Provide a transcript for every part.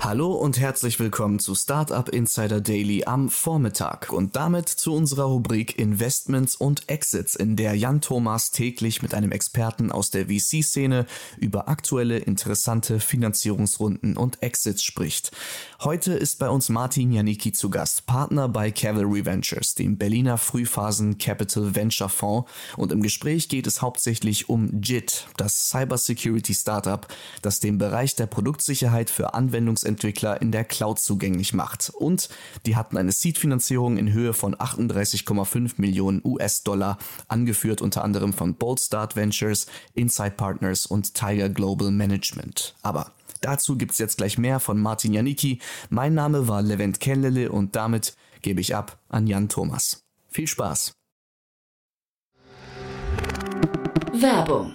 Hallo und herzlich willkommen zu Startup Insider Daily am Vormittag und damit zu unserer Rubrik Investments und Exits, in der Jan Thomas täglich mit einem Experten aus der VC-Szene über aktuelle interessante Finanzierungsrunden und Exits spricht. Heute ist bei uns Martin Janicki zu Gast, Partner bei Cavalry Ventures, dem Berliner Frühphasen Capital Venture Fonds und im Gespräch geht es hauptsächlich um JIT, das Cybersecurity Startup, das den Bereich der Produktsicherheit für Anwendungsentwicklung Entwickler in der Cloud zugänglich macht. Und die hatten eine Seed-Finanzierung in Höhe von 38,5 Millionen US-Dollar, angeführt unter anderem von Bold Start Ventures, Insight Partners und Tiger Global Management. Aber dazu gibt's jetzt gleich mehr von Martin Janicki. Mein Name war Levent Kellele und damit gebe ich ab an Jan Thomas. Viel Spaß! Werbung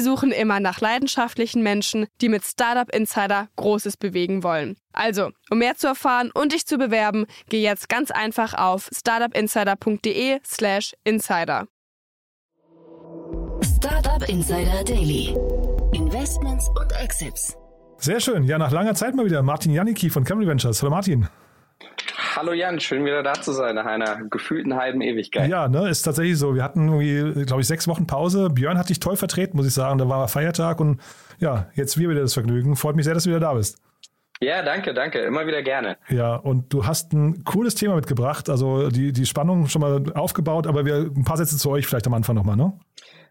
suchen immer nach leidenschaftlichen Menschen, die mit Startup Insider Großes bewegen wollen. Also, um mehr zu erfahren und dich zu bewerben, geh jetzt ganz einfach auf startupinsider.de/slash insider. Startup Insider Daily. Investments und Exits. Sehr schön. Ja, nach langer Zeit mal wieder. Martin Janicki von Camry Ventures. Hallo Martin. Hallo Jan, schön wieder da zu sein nach einer gefühlten halben Ewigkeit. Ja, ne, ist tatsächlich so. Wir hatten irgendwie, glaube ich, sechs Wochen Pause. Björn hat dich toll vertreten, muss ich sagen. Da war Feiertag und ja, jetzt wir wieder das Vergnügen. Freut mich sehr, dass du wieder da bist. Ja, danke, danke. Immer wieder gerne. Ja, und du hast ein cooles Thema mitgebracht. Also die, die Spannung schon mal aufgebaut, aber wir ein paar Sätze zu euch vielleicht am Anfang nochmal, ne?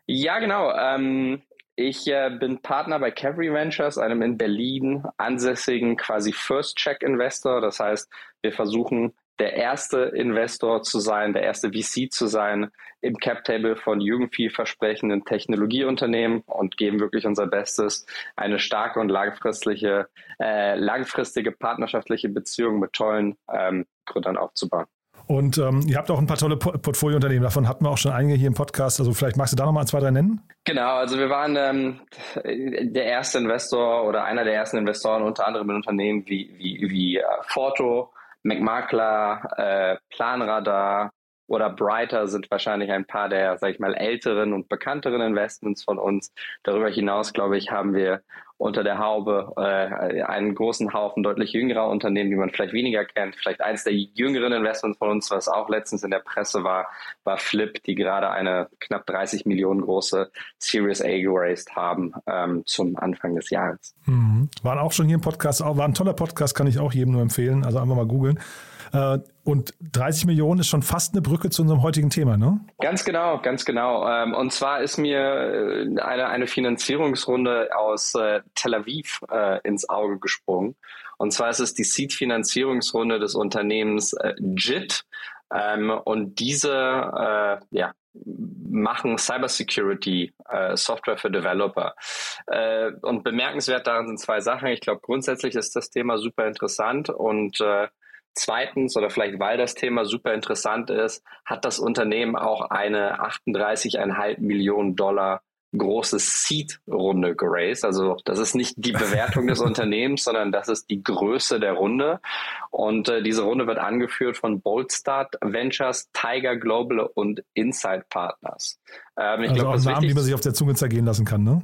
Ja, genau. Ähm, ich äh, bin Partner bei Cavalry Ventures, einem in Berlin ansässigen quasi First-Check-Investor. Das heißt, wir versuchen der erste Investor zu sein, der erste VC zu sein im Cap-Table von jungen, vielversprechenden Technologieunternehmen und geben wirklich unser Bestes, eine starke und langfristige, äh, langfristige partnerschaftliche Beziehung mit tollen ähm, Gründern aufzubauen. Und ähm, ihr habt auch ein paar tolle Portfoliounternehmen, davon hatten wir auch schon einige hier im Podcast. Also vielleicht magst du da nochmal zwei, drei nennen? Genau, also wir waren ähm, der erste Investor oder einer der ersten Investoren unter anderem in Unternehmen wie, wie, wie äh, Forto, McMakler, äh, Planradar oder Brighter sind wahrscheinlich ein paar der, sag ich mal, älteren und bekannteren Investments von uns. Darüber hinaus, glaube ich, haben wir unter der Haube äh, einen großen Haufen deutlich jüngerer Unternehmen, die man vielleicht weniger kennt. Vielleicht eins der jüngeren Investments von uns, was auch letztens in der Presse war, war Flip, die gerade eine knapp 30 Millionen große Series A geraced haben ähm, zum Anfang des Jahres. Mhm. Waren auch schon hier im Podcast, war ein toller Podcast, kann ich auch jedem nur empfehlen. Also einfach mal googeln. Äh, und 30 Millionen ist schon fast eine Brücke zu unserem heutigen Thema, ne? Ganz genau, ganz genau. Ähm, und zwar ist mir äh, eine, eine Finanzierungsrunde aus äh, Tel Aviv ins Auge gesprungen. Und zwar ist es die Seed-Finanzierungsrunde des Unternehmens JIT. Ähm, und diese ja, machen Cybersecurity äh, Software für Developer. Äh, und bemerkenswert daran sind zwei Sachen. Ich glaube, grundsätzlich ist das Thema super interessant und äh, Zweitens, oder vielleicht weil das Thema super interessant ist, hat das Unternehmen auch eine 38,5 Millionen Dollar große Seed-Runde geraced. Also das ist nicht die Bewertung des Unternehmens, sondern das ist die Größe der Runde. Und äh, diese Runde wird angeführt von Boldstart Ventures, Tiger Global und Insight Partners. Ähm, ich also glaub, auch Namen, die man sich auf der Zunge zergehen lassen kann, ne?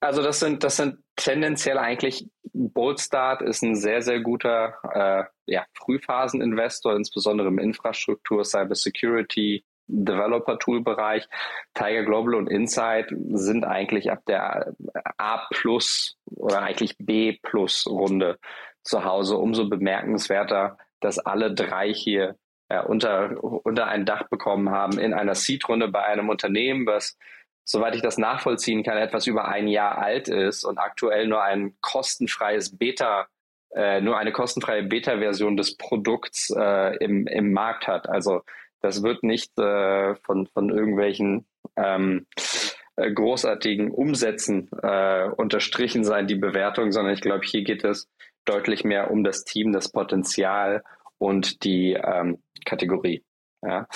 Also das sind, das sind tendenziell eigentlich, Boldstart ist ein sehr, sehr guter äh, ja, Frühphaseninvestor, insbesondere im Infrastruktur, Cybersecurity, Developer-Tool-Bereich. Tiger Global und Insight sind eigentlich ab der A plus oder eigentlich B plus Runde zu Hause. Umso bemerkenswerter, dass alle drei hier ja, unter, unter ein Dach bekommen haben in einer Seed-Runde bei einem Unternehmen, was, soweit ich das nachvollziehen kann, etwas über ein Jahr alt ist und aktuell nur ein kostenfreies Beta, äh, nur eine kostenfreie Beta-Version des Produkts äh, im, im Markt hat. Also das wird nicht äh, von, von irgendwelchen ähm, äh, großartigen Umsätzen äh, unterstrichen sein, die Bewertung, sondern ich glaube, hier geht es deutlich mehr um das Team, das Potenzial und die ähm, Kategorie. Ja.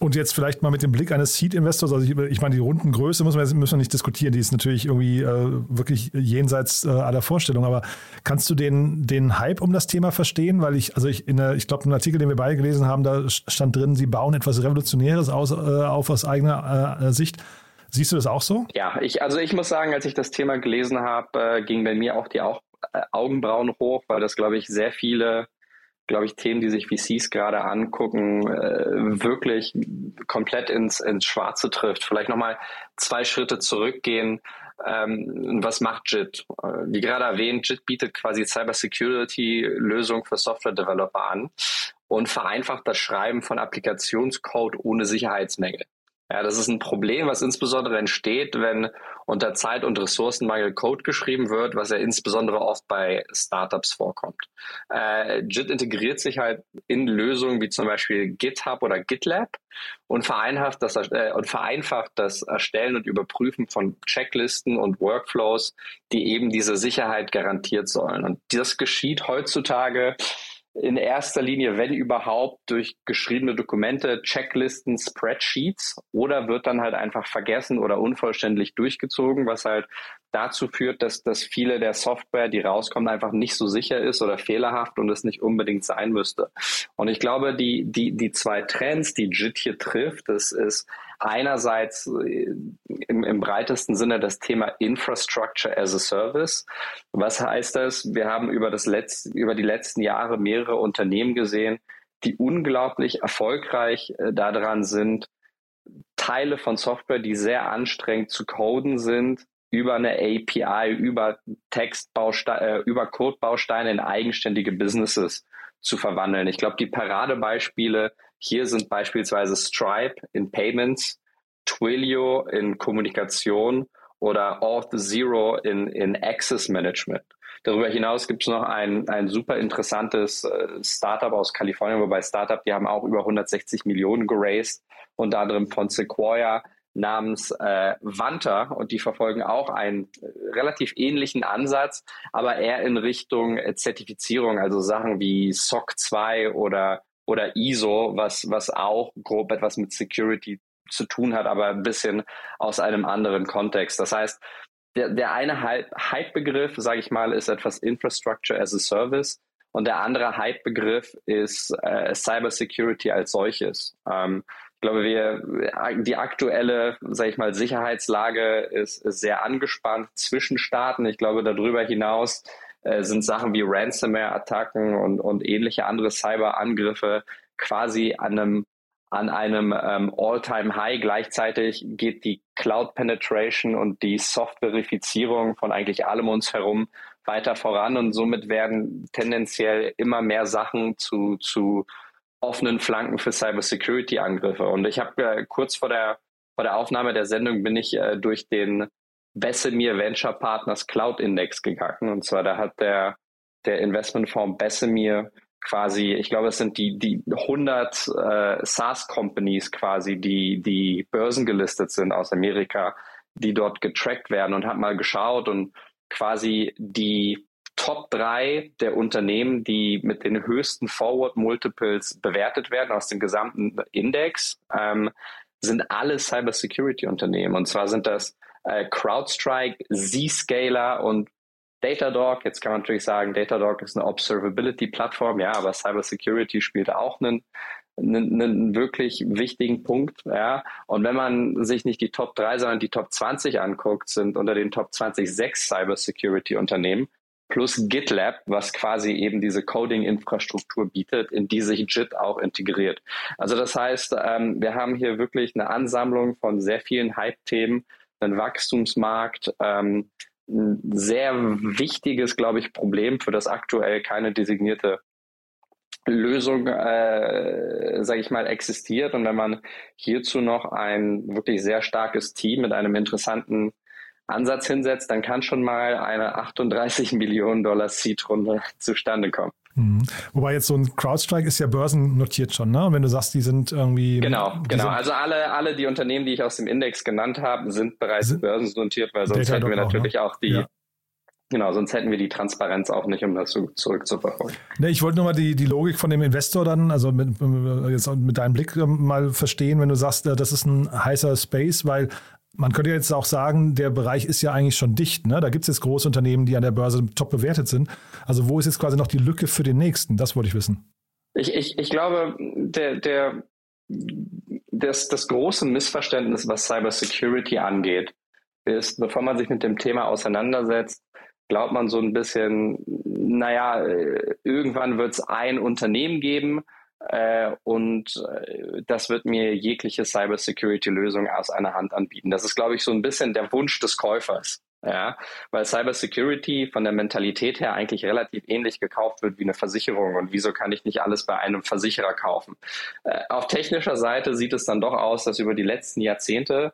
Und jetzt vielleicht mal mit dem Blick eines Seed-Investors, also ich, ich, meine, die Rundengröße müssen wir, müssen wir nicht diskutieren, die ist natürlich irgendwie äh, wirklich jenseits äh, aller Vorstellungen, aber kannst du den, den Hype um das Thema verstehen? Weil ich, also ich, ich glaube, im Artikel, den wir beide gelesen haben, da stand drin, sie bauen etwas Revolutionäres aus, äh, auf aus eigener äh, Sicht. Siehst du das auch so? Ja, ich, also ich muss sagen, als ich das Thema gelesen habe, äh, ging bei mir auch die auch, äh, Augenbrauen hoch, weil das, glaube ich, sehr viele glaube ich, Themen, die sich VCs gerade angucken, äh, wirklich komplett ins, ins Schwarze trifft. Vielleicht nochmal zwei Schritte zurückgehen. Ähm, was macht JIT? Äh, wie gerade erwähnt, JIT bietet quasi Cybersecurity-Lösungen für Software-Developer an und vereinfacht das Schreiben von Applikationscode ohne Sicherheitsmängel. Ja, das ist ein Problem, was insbesondere entsteht, wenn unter Zeit- und Ressourcenmangel Code geschrieben wird, was ja insbesondere oft bei Startups vorkommt. Äh, JIT integriert sich halt in Lösungen wie zum Beispiel GitHub oder GitLab und vereinfacht das, äh, und vereinfacht das Erstellen und Überprüfen von Checklisten und Workflows, die eben diese Sicherheit garantiert sollen. Und das geschieht heutzutage in erster Linie, wenn überhaupt, durch geschriebene Dokumente, Checklisten, Spreadsheets oder wird dann halt einfach vergessen oder unvollständig durchgezogen, was halt dazu führt, dass, dass viele der Software, die rauskommt, einfach nicht so sicher ist oder fehlerhaft und es nicht unbedingt sein müsste. Und ich glaube, die, die, die zwei Trends, die JIT hier trifft, das ist einerseits äh, im, im breitesten Sinne das Thema Infrastructure as a Service. Was heißt das? Wir haben über, das letzte, über die letzten Jahre mehrere Unternehmen gesehen, die unglaublich erfolgreich äh, daran sind, Teile von Software, die sehr anstrengend zu coden sind, über eine API, über Textbausteine, äh, über Codebausteine in eigenständige Businesses zu verwandeln. Ich glaube, die Paradebeispiele hier sind beispielsweise Stripe in Payments, Twilio in Kommunikation oder Auth Zero in, in Access Management. Darüber hinaus gibt es noch ein, ein super interessantes äh, Startup aus Kalifornien, wobei Startup, die haben auch über 160 Millionen geraced, unter anderem von Sequoia namens äh, Vanta und die verfolgen auch einen äh, relativ ähnlichen Ansatz, aber eher in Richtung äh, Zertifizierung, also Sachen wie SOC 2 oder oder ISO, was, was auch grob etwas mit Security zu tun hat, aber ein bisschen aus einem anderen Kontext. Das heißt, der, der eine Hype-Begriff, sage ich mal, ist etwas Infrastructure as a Service und der andere Hype-Begriff ist äh, Cybersecurity als solches. Ähm, ich glaube, wir, die aktuelle, sage ich mal, Sicherheitslage ist, ist sehr angespannt zwischen Staaten. Ich glaube, darüber hinaus äh, sind Sachen wie Ransomware-Attacken und, und ähnliche andere Cyber-Angriffe quasi an einem an einem ähm, All-Time-High. Gleichzeitig geht die Cloud-Penetration und die Soft-Verifizierung von eigentlich allem uns herum weiter voran und somit werden tendenziell immer mehr Sachen zu, zu offenen Flanken für Cybersecurity-Angriffe. Und ich habe äh, kurz vor der, vor der Aufnahme der Sendung bin ich äh, durch den Bessemir Venture Partners Cloud Index gegangen. Und zwar da hat der, der Investmentfonds Bessemir quasi, ich glaube, es sind die, die 100 äh, SaaS-Companies quasi, die, die börsengelistet sind aus Amerika, die dort getrackt werden und hat mal geschaut und quasi die Top 3 der Unternehmen, die mit den höchsten Forward Multiples bewertet werden aus dem gesamten Index, ähm, sind alle Cybersecurity Unternehmen. Und zwar sind das äh, CrowdStrike, Zscaler und Datadog. Jetzt kann man natürlich sagen, Datadog ist eine Observability-Plattform, ja, aber Cybersecurity spielt auch einen, einen, wirklich wichtigen Punkt, ja. Und wenn man sich nicht die Top 3, sondern die Top 20 anguckt, sind unter den Top 20 sechs Cybersecurity-Unternehmen plus GitLab, was quasi eben diese Coding-Infrastruktur bietet, in die sich JIT auch integriert. Also das heißt, ähm, wir haben hier wirklich eine Ansammlung von sehr vielen Hype-Themen, einen Wachstumsmarkt, ähm, ein sehr wichtiges, glaube ich, Problem, für das aktuell keine designierte Lösung, äh, sage ich mal, existiert. Und wenn man hierzu noch ein wirklich sehr starkes Team mit einem interessanten Ansatz hinsetzt, dann kann schon mal eine 38 Millionen Dollar Seed-Runde zustande kommen. Mhm. Wobei jetzt so ein CrowdStrike ist ja börsennotiert schon, ne? Wenn du sagst, die sind irgendwie. Genau, genau. Also alle, alle die Unternehmen, die ich aus dem Index genannt habe, sind bereits sind börsennotiert, weil sonst hätten wir natürlich auch, ne? auch die, ja. Genau, sonst hätten wir die Transparenz auch nicht, um das zurückzuverfolgen. Ne, ich wollte nur mal die, die Logik von dem Investor dann, also mit, jetzt mit deinem Blick ähm, mal verstehen, wenn du sagst, äh, das ist ein heißer Space, weil man könnte jetzt auch sagen, der Bereich ist ja eigentlich schon dicht. Ne? Da gibt es jetzt große Unternehmen, die an der Börse top bewertet sind. Also wo ist jetzt quasi noch die Lücke für den nächsten? Das wollte ich wissen. Ich, ich, ich glaube, der, der, das, das große Missverständnis, was Cybersecurity angeht, ist, bevor man sich mit dem Thema auseinandersetzt, glaubt man so ein bisschen, naja, äh, irgendwann wird es ein Unternehmen geben äh, und äh, das wird mir jegliche Cybersecurity-Lösung aus einer Hand anbieten. Das ist, glaube ich, so ein bisschen der Wunsch des Käufers. Ja, weil Cybersecurity von der Mentalität her eigentlich relativ ähnlich gekauft wird wie eine Versicherung. Und wieso kann ich nicht alles bei einem Versicherer kaufen? Äh, auf technischer Seite sieht es dann doch aus, dass über die letzten Jahrzehnte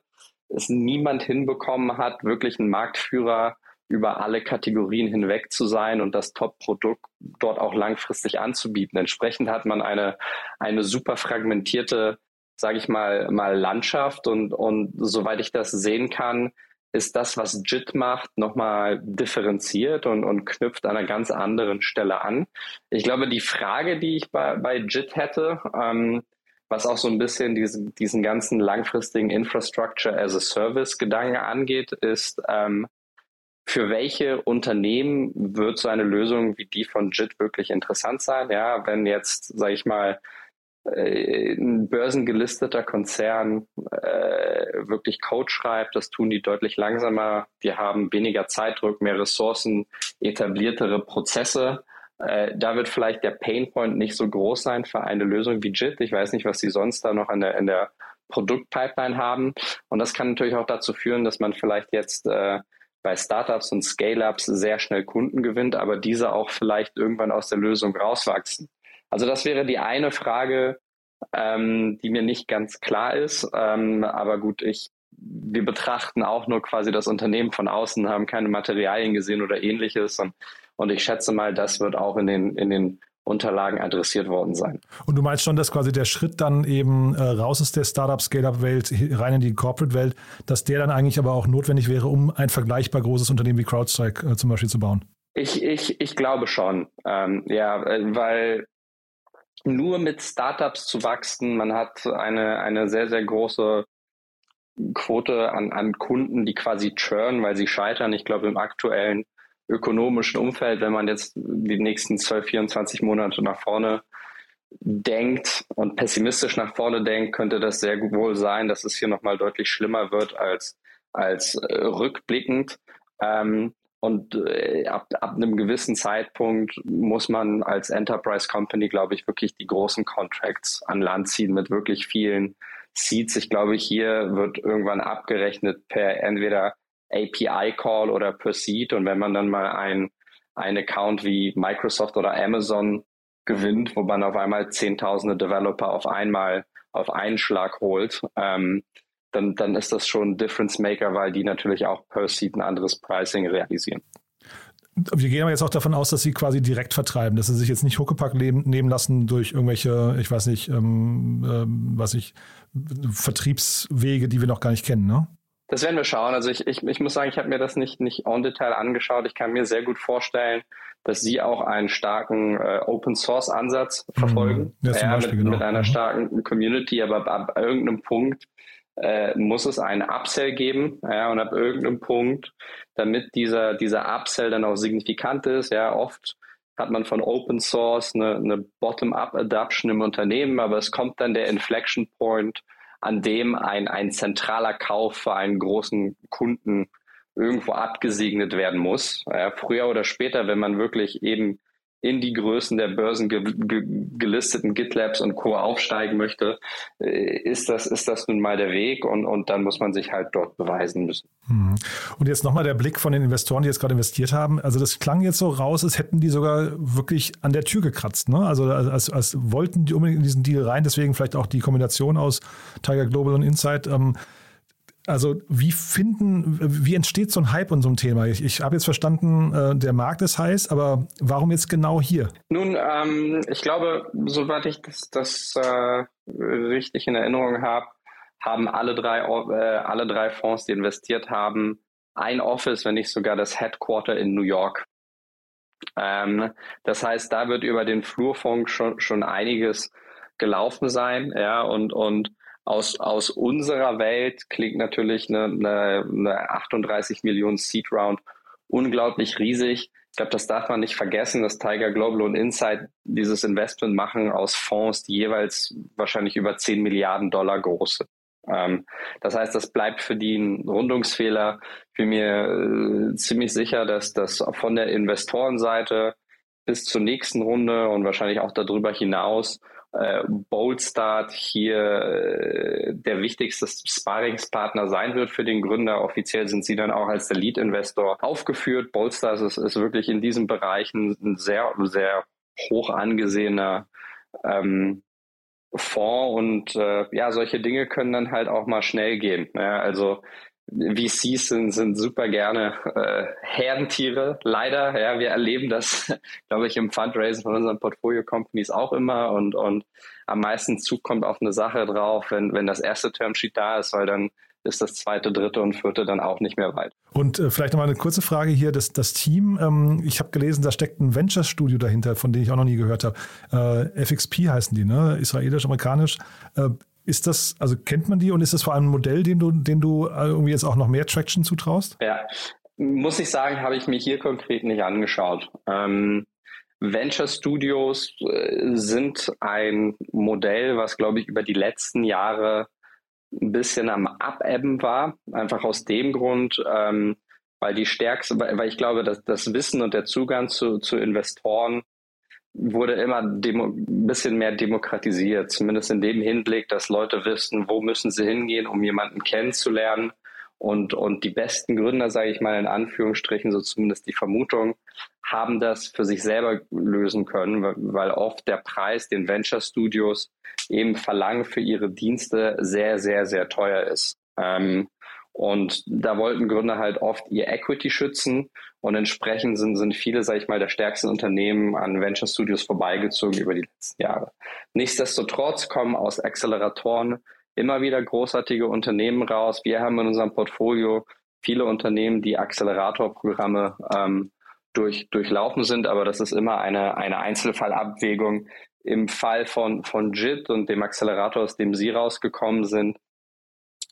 es niemand hinbekommen hat, wirklich einen Marktführer über alle Kategorien hinweg zu sein und das Top-Produkt dort auch langfristig anzubieten. Entsprechend hat man eine, eine super fragmentierte, sage ich mal, mal Landschaft und, und soweit ich das sehen kann, ist das, was JIT macht, nochmal differenziert und, und knüpft an einer ganz anderen Stelle an. Ich glaube, die Frage, die ich bei, bei JIT hätte, ähm, was auch so ein bisschen diesen, diesen ganzen langfristigen Infrastructure as a Service Gedanke angeht, ist, ähm, für welche Unternehmen wird so eine Lösung wie die von JIT wirklich interessant sein? Ja, wenn jetzt, sage ich mal, äh, ein börsengelisteter Konzern äh, wirklich Code schreibt, das tun die deutlich langsamer. Die haben weniger Zeitdruck, mehr Ressourcen, etabliertere Prozesse. Äh, da wird vielleicht der Painpoint nicht so groß sein für eine Lösung wie JIT. Ich weiß nicht, was sie sonst da noch in der, in der Produktpipeline haben. Und das kann natürlich auch dazu führen, dass man vielleicht jetzt äh, bei Startups und Scale-ups sehr schnell Kunden gewinnt, aber diese auch vielleicht irgendwann aus der Lösung rauswachsen. Also das wäre die eine Frage, ähm, die mir nicht ganz klar ist. Ähm, aber gut, ich, wir betrachten auch nur quasi das Unternehmen von außen, haben keine Materialien gesehen oder ähnliches. Und, und ich schätze mal, das wird auch in den, in den Unterlagen adressiert worden sein. Und du meinst schon, dass quasi der Schritt dann eben äh, raus aus der Startup-Scale-Up-Welt rein in die Corporate-Welt, dass der dann eigentlich aber auch notwendig wäre, um ein vergleichbar großes Unternehmen wie CrowdStrike äh, zum Beispiel zu bauen? Ich, ich, ich glaube schon. Ähm, ja, äh, weil nur mit Startups zu wachsen, man hat eine, eine sehr, sehr große Quote an, an Kunden, die quasi churn, weil sie scheitern. Ich glaube, im aktuellen ökonomischen Umfeld, wenn man jetzt die nächsten 12, 24 Monate nach vorne denkt und pessimistisch nach vorne denkt, könnte das sehr wohl sein, dass es hier nochmal deutlich schlimmer wird als, als äh, rückblickend. Ähm, und äh, ab, ab einem gewissen Zeitpunkt muss man als Enterprise Company, glaube ich, wirklich die großen Contracts an Land ziehen mit wirklich vielen Seats. Ich glaube, hier wird irgendwann abgerechnet per entweder API-Call oder per Seed. Und wenn man dann mal ein, ein Account wie Microsoft oder Amazon gewinnt, wo man auf einmal zehntausende Developer auf einmal auf einen Schlag holt, ähm, dann, dann ist das schon ein Difference Maker, weil die natürlich auch per Seed ein anderes Pricing realisieren. Wir gehen aber jetzt auch davon aus, dass sie quasi direkt vertreiben, dass sie sich jetzt nicht Huckepack nehmen lassen durch irgendwelche, ich weiß nicht, ähm, ähm, was ich, Vertriebswege, die wir noch gar nicht kennen, ne? Das werden wir schauen. Also ich, ich, ich muss sagen, ich habe mir das nicht, nicht en Detail angeschaut. Ich kann mir sehr gut vorstellen, dass Sie auch einen starken äh, Open Source Ansatz mhm. verfolgen. Ja, ja, mit, genau. mit, einer mhm. starken Community, aber ab, ab irgendeinem Punkt äh, muss es einen Upsell geben. Ja, und ab irgendeinem Punkt, damit dieser, dieser Upsell dann auch signifikant ist, ja, oft hat man von Open Source eine, eine Bottom-up-Adoption im Unternehmen, aber es kommt dann der Inflection Point, an dem ein, ein zentraler Kauf für einen großen Kunden irgendwo abgesegnet werden muss. Ja, früher oder später, wenn man wirklich eben in die Größen der Börsen ge ge gelisteten GitLabs und Co. aufsteigen möchte, äh, ist das, ist das nun mal der Weg und, und dann muss man sich halt dort beweisen müssen. Mhm. Und jetzt nochmal der Blick von den Investoren, die jetzt gerade investiert haben. Also das klang jetzt so raus, als hätten die sogar wirklich an der Tür gekratzt. Ne? Also als, als wollten die unbedingt in diesen Deal rein, deswegen vielleicht auch die Kombination aus Tiger Global und Insight. Ähm, also wie finden, wie entsteht so ein Hype und so ein Thema? Ich, ich habe jetzt verstanden, äh, der Markt ist heiß, aber warum jetzt genau hier? Nun, ähm, ich glaube, soweit ich das, das äh, richtig in Erinnerung habe, haben alle drei, äh, alle drei Fonds, die investiert haben, ein Office, wenn nicht sogar das Headquarter in New York. Ähm, das heißt, da wird über den Flurfunk schon, schon einiges gelaufen sein, ja, und, und aus, aus unserer Welt klingt natürlich eine, eine, eine 38 Millionen Seed Round unglaublich riesig. Ich glaube, das darf man nicht vergessen, dass Tiger Global und Insight dieses Investment machen aus Fonds, die jeweils wahrscheinlich über 10 Milliarden Dollar groß sind. Ähm, das heißt, das bleibt für die ein Rundungsfehler. Ich bin mir äh, ziemlich sicher, dass das von der Investorenseite bis zur nächsten Runde und wahrscheinlich auch darüber hinaus äh, Boldstart hier äh, der wichtigste Sparingspartner sein wird für den Gründer. Offiziell sind sie dann auch als der Lead-Investor aufgeführt. Boldstart ist, ist wirklich in diesen Bereichen ein sehr, sehr hoch angesehener ähm, Fonds und äh, ja, solche Dinge können dann halt auch mal schnell gehen. Ja, also VCs sind, sind super gerne äh, Herdentiere, leider. Ja, wir erleben das, glaube ich, im Fundraising von unseren Portfolio-Companies auch immer und, und am meisten Zug kommt auf eine Sache drauf, wenn, wenn das erste Termsheet da ist, weil dann ist das zweite, dritte und vierte dann auch nicht mehr weit. Und äh, vielleicht nochmal eine kurze Frage hier. Das, das Team, ähm, ich habe gelesen, da steckt ein Venture-Studio dahinter, von dem ich auch noch nie gehört habe. Äh, FXP heißen die, ne? Israelisch, amerikanisch. Äh, ist das, also kennt man die und ist das vor allem ein Modell, dem du, dem du äh, irgendwie jetzt auch noch mehr Traction zutraust? Ja, muss ich sagen, habe ich mir hier konkret nicht angeschaut. Ähm, Venture Studios äh, sind ein Modell, was, glaube ich, über die letzten Jahre ein bisschen am Abebben war. Einfach aus dem Grund, ähm, weil die stärkste, weil ich glaube, dass das Wissen und der Zugang zu, zu Investoren wurde immer ein bisschen mehr demokratisiert, zumindest in dem Hinblick, dass Leute wissen, wo müssen sie hingehen, um jemanden kennenzulernen. Und, und die besten Gründer, sage ich mal in Anführungsstrichen, so zumindest die Vermutung, haben das für sich selber lösen können, weil oft der Preis, den Venture Studios eben verlangen für ihre Dienste, sehr, sehr, sehr teuer ist. Ähm, und da wollten Gründer halt oft ihr Equity schützen und entsprechend sind, sind viele, sage ich mal, der stärksten Unternehmen an Venture Studios vorbeigezogen über die letzten Jahre. Nichtsdestotrotz kommen aus Acceleratoren immer wieder großartige Unternehmen raus. Wir haben in unserem Portfolio viele Unternehmen, die Acceleratorprogramme ähm, durch, durchlaufen sind, aber das ist immer eine, eine Einzelfallabwägung. Im Fall von, von JIT und dem Accelerator, aus dem Sie rausgekommen sind,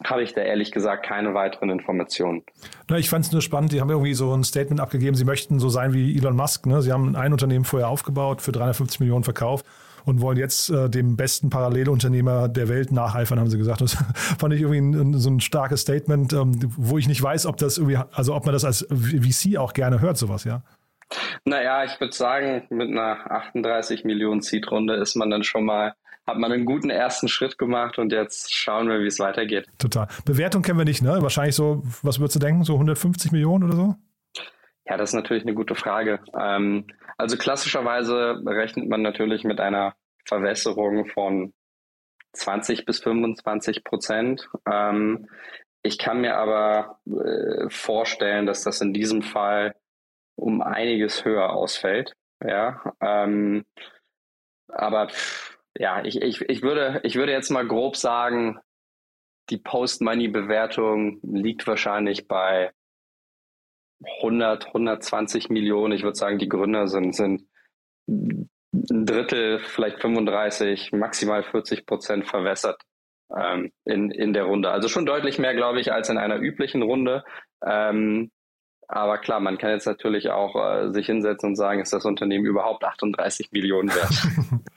habe ich da ehrlich gesagt keine weiteren Informationen. Na, ich fand es nur spannend, die haben irgendwie so ein Statement abgegeben, sie möchten so sein wie Elon Musk. Ne? Sie haben ein Unternehmen vorher aufgebaut, für 350 Millionen verkauft und wollen jetzt äh, dem besten Parallelunternehmer der Welt nacheifern, haben sie gesagt. Das fand ich irgendwie ein, so ein starkes Statement, ähm, wo ich nicht weiß, ob das irgendwie, also ob man das als VC auch gerne hört, sowas, ja. Naja, ich würde sagen, mit einer 38 Millionen Seed-Runde ist man dann schon mal hat man einen guten ersten Schritt gemacht und jetzt schauen wir, wie es weitergeht. Total. Bewertung kennen wir nicht, ne? Wahrscheinlich so, was würdest du denken, so 150 Millionen oder so? Ja, das ist natürlich eine gute Frage. Ähm, also klassischerweise rechnet man natürlich mit einer Verwässerung von 20 bis 25 Prozent. Ähm, ich kann mir aber äh, vorstellen, dass das in diesem Fall um einiges höher ausfällt. Ja, ähm, aber ja, ich, ich, ich, würde, ich würde jetzt mal grob sagen, die Post-Money-Bewertung liegt wahrscheinlich bei 100, 120 Millionen. Ich würde sagen, die Gründer sind, sind ein Drittel, vielleicht 35, maximal 40 Prozent verwässert ähm, in, in der Runde. Also schon deutlich mehr, glaube ich, als in einer üblichen Runde. Ähm, Aber klar, man kann jetzt natürlich auch äh, sich hinsetzen und sagen, ist das Unternehmen überhaupt 38 Millionen wert?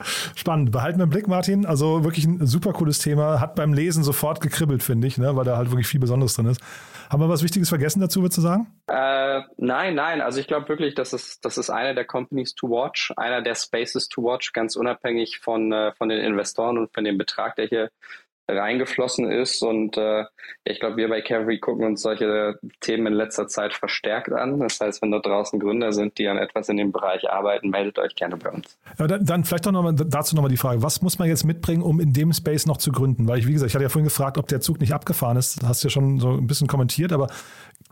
Spannend. Behalten wir im Blick, Martin. Also wirklich ein super cooles Thema. Hat beim Lesen sofort gekribbelt, finde ich, ne? weil da halt wirklich viel Besonderes drin ist. Haben wir was Wichtiges vergessen dazu, würdest du sagen? Äh, nein, nein. Also ich glaube wirklich, das ist, das ist einer der Companies to watch, einer der Spaces to watch, ganz unabhängig von, äh, von den Investoren und von dem Betrag, der hier reingeflossen ist. Und äh, ich glaube, wir bei Cavalry gucken uns solche Themen in letzter Zeit verstärkt an. Das heißt, wenn da draußen Gründer sind, die an etwas in dem Bereich arbeiten, meldet euch gerne bei uns. Ja, dann, dann, vielleicht doch noch mal, dazu nochmal die Frage, was muss man jetzt mitbringen, um in dem Space noch zu gründen? Weil ich, wie gesagt, ich hatte ja vorhin gefragt, ob der Zug nicht abgefahren ist. Das hast du ja schon so ein bisschen kommentiert, aber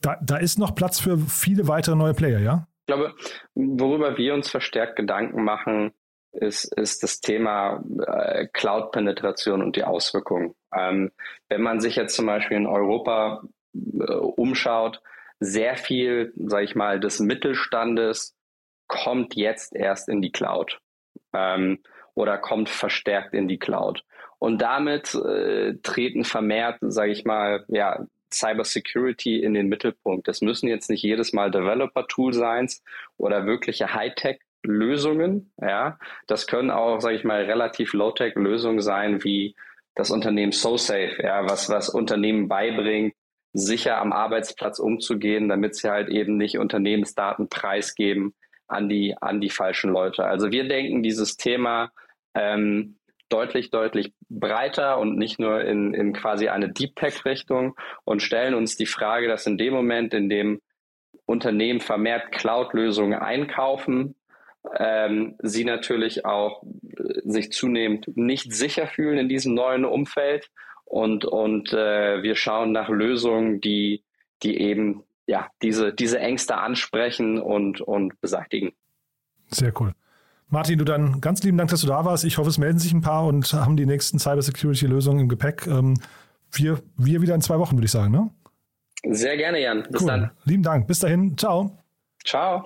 da, da ist noch Platz für viele weitere neue Player, ja? Ich glaube, worüber wir uns verstärkt Gedanken machen, ist, ist das Thema äh, Cloud-Penetration und die Auswirkungen. Ähm, wenn man sich jetzt zum Beispiel in Europa äh, umschaut, sehr viel, sage ich mal, des Mittelstandes kommt jetzt erst in die Cloud ähm, oder kommt verstärkt in die Cloud. Und damit äh, treten vermehrt, sage ich mal, ja, Cybersecurity in den Mittelpunkt. Das müssen jetzt nicht jedes Mal Developer-Tool sein oder wirkliche Hightech Lösungen. Ja, das können auch, sage ich mal, relativ Low-Tech Lösungen sein, wie das Unternehmen SoSafe, ja, was was Unternehmen beibringt, sicher am Arbeitsplatz umzugehen, damit sie halt eben nicht Unternehmensdaten preisgeben an die an die falschen Leute. Also wir denken dieses Thema ähm, deutlich, deutlich breiter und nicht nur in, in quasi eine Deep Tech-Richtung und stellen uns die Frage, dass in dem Moment, in dem Unternehmen vermehrt Cloud-Lösungen einkaufen, ähm, sie natürlich auch äh, sich zunehmend nicht sicher fühlen in diesem neuen Umfeld und und äh, wir schauen nach Lösungen, die die eben ja diese diese Ängste ansprechen und und beseitigen. Sehr cool. Martin, du dann ganz lieben Dank, dass du da warst. Ich hoffe, es melden sich ein paar und haben die nächsten Cybersecurity-Lösungen im Gepäck. Ähm, wir, wir wieder in zwei Wochen, würde ich sagen, ne? Sehr gerne, Jan. Bis cool. dann. Lieben Dank. Bis dahin. Ciao. Ciao.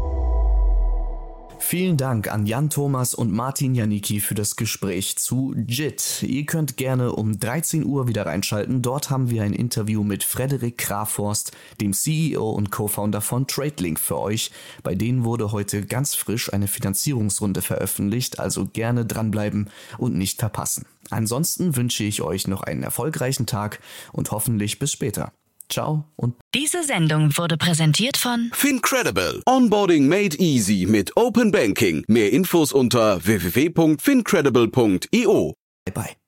Vielen Dank an Jan Thomas und Martin Janicki für das Gespräch zu JIT. Ihr könnt gerne um 13 Uhr wieder reinschalten. Dort haben wir ein Interview mit Frederik Kraforst, dem CEO und Co-Founder von TradeLink für euch. Bei denen wurde heute ganz frisch eine Finanzierungsrunde veröffentlicht, also gerne dranbleiben und nicht verpassen. Ansonsten wünsche ich euch noch einen erfolgreichen Tag und hoffentlich bis später. Ciao und Diese Sendung wurde präsentiert von Fincredible. Onboarding made easy mit Open Banking. Mehr Infos unter www.fincredible.io. bye bye.